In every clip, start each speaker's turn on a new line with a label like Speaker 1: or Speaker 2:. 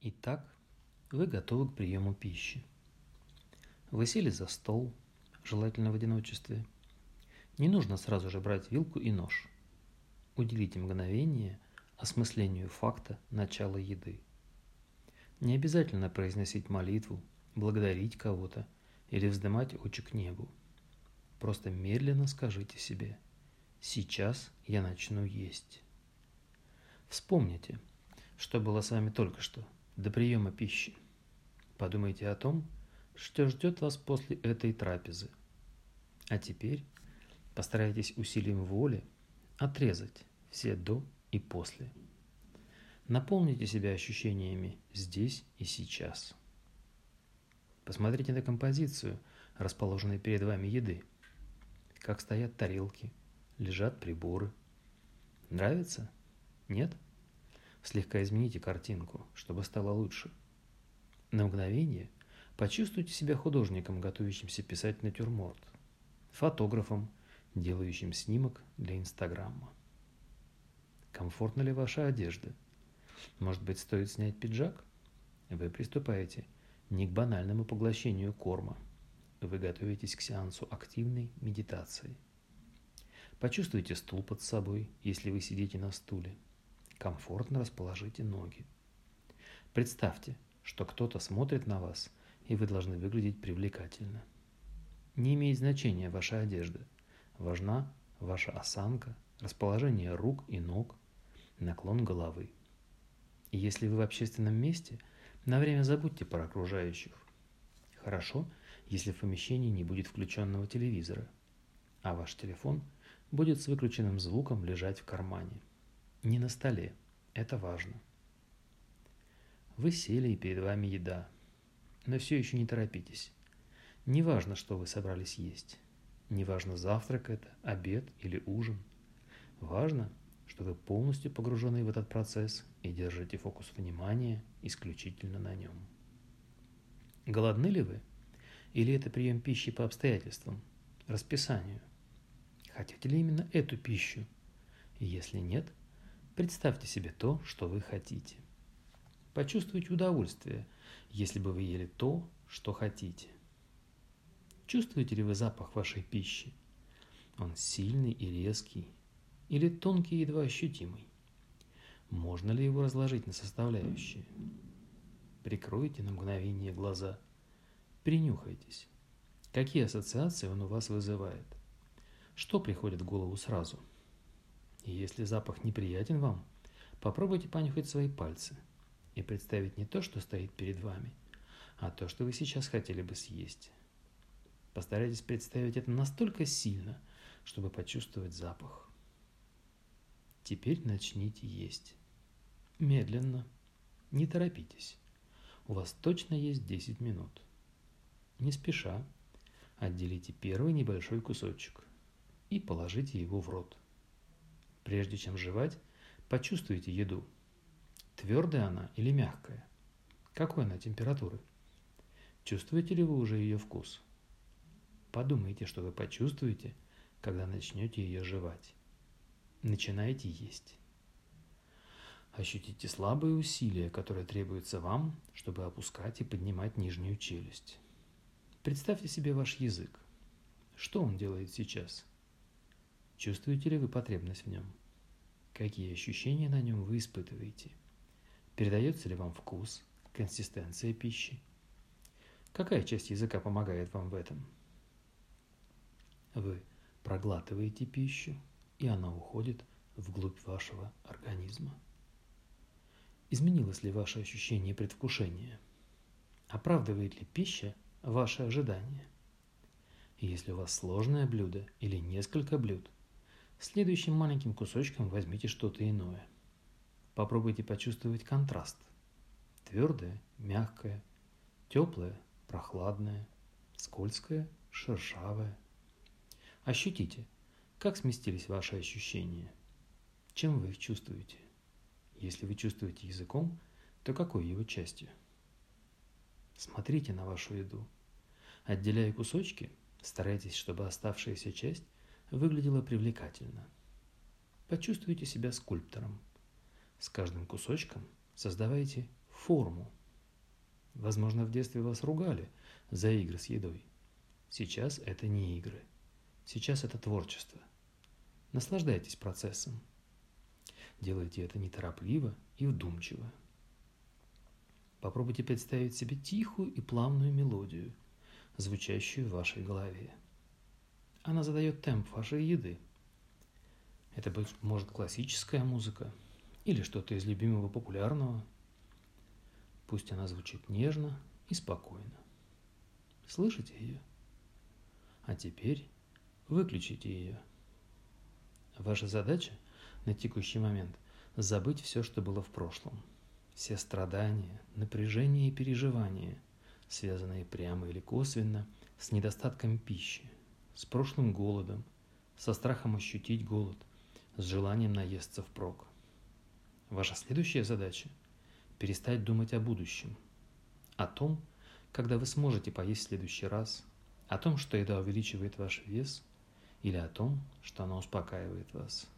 Speaker 1: Итак, вы готовы к приему пищи. Вы сели за стол, желательно в одиночестве. Не нужно сразу же брать вилку и нож. Уделите мгновение осмыслению факта начала еды. Не обязательно произносить молитву, благодарить кого-то или вздымать очи к небу. Просто медленно скажите себе «Сейчас я начну есть». Вспомните, что было с вами только что – до приема пищи. Подумайте о том, что ждет вас после этой трапезы. А теперь постарайтесь усилием воли отрезать все до и после. Наполните себя ощущениями здесь и сейчас. Посмотрите на композицию, расположенной перед вами еды. Как стоят тарелки, лежат приборы. Нравится? Нет? – Слегка измените картинку, чтобы стало лучше. На мгновение почувствуйте себя художником, готовящимся писать натюрморт, фотографом, делающим снимок для Инстаграма. Комфортна ли ваша одежда? Может быть, стоит снять пиджак? Вы приступаете не к банальному поглощению корма. Вы готовитесь к сеансу активной медитации. Почувствуйте стул под собой, если вы сидите на стуле – комфортно расположите ноги. Представьте, что кто-то смотрит на вас, и вы должны выглядеть привлекательно. Не имеет значения ваша одежда. Важна ваша осанка, расположение рук и ног, наклон головы. И если вы в общественном месте, на время забудьте про окружающих. Хорошо, если в помещении не будет включенного телевизора, а ваш телефон будет с выключенным звуком лежать в кармане – не на столе. Это важно. Вы сели, и перед вами еда. Но все еще не торопитесь. Не важно, что вы собрались есть. Не важно, завтрак это, обед или ужин. Важно, что вы полностью погружены в этот процесс и держите фокус внимания исключительно на нем. Голодны ли вы? Или это прием пищи по обстоятельствам, расписанию? Хотите ли именно эту пищу? Если нет, Представьте себе то, что вы хотите. Почувствуйте удовольствие, если бы вы ели то, что хотите. Чувствуете ли вы запах вашей пищи? Он сильный и резкий или тонкий и едва ощутимый? Можно ли его разложить на составляющие? Прикройте на мгновение глаза. Принюхайтесь. Какие ассоциации он у вас вызывает? Что приходит в голову сразу – и если запах неприятен вам, попробуйте понюхать свои пальцы и представить не то, что стоит перед вами, а то, что вы сейчас хотели бы съесть. Постарайтесь представить это настолько сильно, чтобы почувствовать запах. Теперь начните есть. Медленно. Не торопитесь. У вас точно есть 10 минут. Не спеша. Отделите первый небольшой кусочек и положите его в рот. Прежде чем жевать, почувствуйте еду. Твердая она или мягкая? Какой она температуры? Чувствуете ли вы уже ее вкус? Подумайте, что вы почувствуете, когда начнете ее жевать. Начинайте есть. Ощутите слабые усилия, которые требуются вам, чтобы опускать и поднимать нижнюю челюсть. Представьте себе ваш язык. Что он делает сейчас? Чувствуете ли вы потребность в нем? Какие ощущения на нем вы испытываете? Передается ли вам вкус, консистенция пищи? Какая часть языка помогает вам в этом? Вы проглатываете пищу, и она уходит вглубь вашего организма. Изменилось ли ваше ощущение предвкушения? Оправдывает ли пища ваши ожидания? Если у вас сложное блюдо или несколько блюд – Следующим маленьким кусочком возьмите что-то иное. Попробуйте почувствовать контраст. Твердое, мягкое, теплое, прохладное, скользкое, шершавое. Ощутите, как сместились ваши ощущения. Чем вы их чувствуете? Если вы чувствуете языком, то какой его частью? Смотрите на вашу еду. Отделяя кусочки, старайтесь, чтобы оставшаяся часть выглядела привлекательно. Почувствуйте себя скульптором. С каждым кусочком создавайте форму. Возможно, в детстве вас ругали за игры с едой. Сейчас это не игры. Сейчас это творчество. Наслаждайтесь процессом. Делайте это неторопливо и вдумчиво. Попробуйте представить себе тихую и плавную мелодию, звучащую в вашей голове. Она задает темп вашей еды. Это быть может классическая музыка или что-то из любимого популярного. Пусть она звучит нежно и спокойно. Слышите ее? А теперь выключите ее. Ваша задача на текущий момент забыть все, что было в прошлом. Все страдания, напряжение и переживания, связанные прямо или косвенно с недостатком пищи, с прошлым голодом, со страхом ощутить голод, с желанием наесться впрок. Ваша следующая задача – перестать думать о будущем, о том, когда вы сможете поесть в следующий раз, о том, что еда увеличивает ваш вес, или о том, что она успокаивает вас.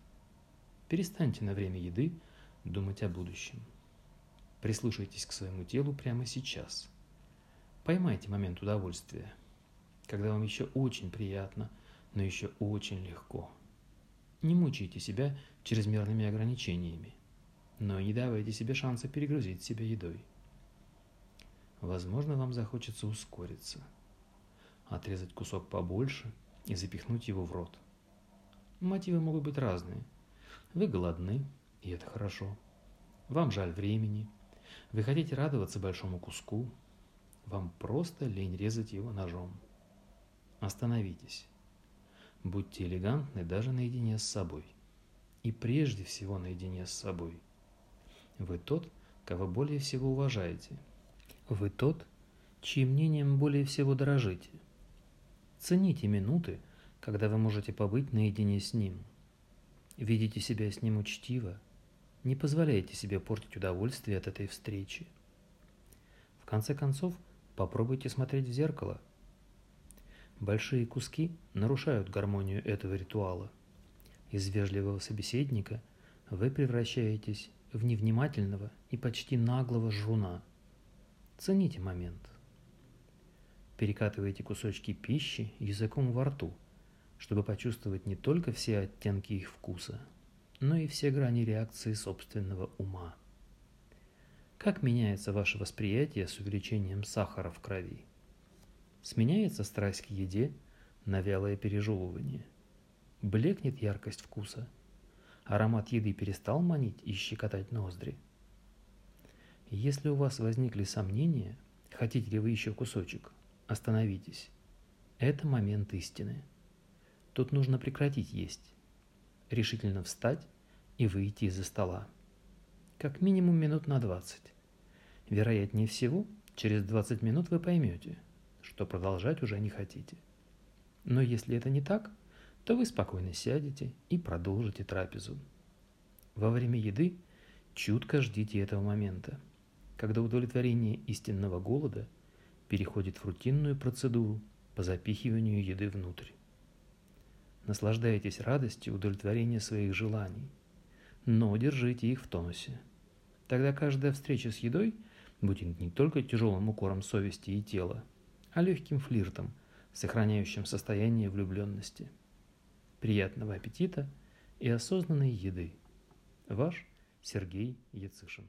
Speaker 1: Перестаньте на время еды думать о будущем. Прислушайтесь к своему телу прямо сейчас. Поймайте момент удовольствия – когда вам еще очень приятно, но еще очень легко. Не мучайте себя чрезмерными ограничениями, но не давайте себе шанса перегрузить себя едой. Возможно, вам захочется ускориться, отрезать кусок побольше и запихнуть его в рот. Мотивы могут быть разные. Вы голодны, и это хорошо. Вам жаль времени. Вы хотите радоваться большому куску. Вам просто лень резать его ножом. Остановитесь. Будьте элегантны даже наедине с собой. И прежде всего наедине с собой. Вы тот, кого более всего уважаете. Вы тот, чьим мнением более всего дорожите. Цените минуты, когда вы можете побыть наедине с ним. Видите себя с ним учтиво. Не позволяйте себе портить удовольствие от этой встречи. В конце концов, попробуйте смотреть в зеркало – Большие куски нарушают гармонию этого ритуала. Из вежливого собеседника вы превращаетесь в невнимательного и почти наглого жруна. Цените момент. Перекатывайте кусочки пищи языком во рту, чтобы почувствовать не только все оттенки их вкуса, но и все грани реакции собственного ума. Как меняется ваше восприятие с увеличением сахара в крови? Сменяется страсть к еде на вялое пережевывание. Блекнет яркость вкуса. Аромат еды перестал манить и щекотать ноздри. Если у вас возникли сомнения, хотите ли вы еще кусочек, остановитесь. Это момент истины. Тут нужно прекратить есть, решительно встать и выйти из-за стола. Как минимум минут на 20. Вероятнее всего, через 20 минут вы поймете – что продолжать уже не хотите. Но если это не так, то вы спокойно сядете и продолжите трапезу. Во время еды чутко ждите этого момента, когда удовлетворение истинного голода переходит в рутинную процедуру по запихиванию еды внутрь. Наслаждайтесь радостью удовлетворения своих желаний, но держите их в тонусе. Тогда каждая встреча с едой будет не только тяжелым укором совести и тела, а легким флиртом, сохраняющим состояние влюбленности. Приятного аппетита и осознанной еды. Ваш Сергей Яцишин.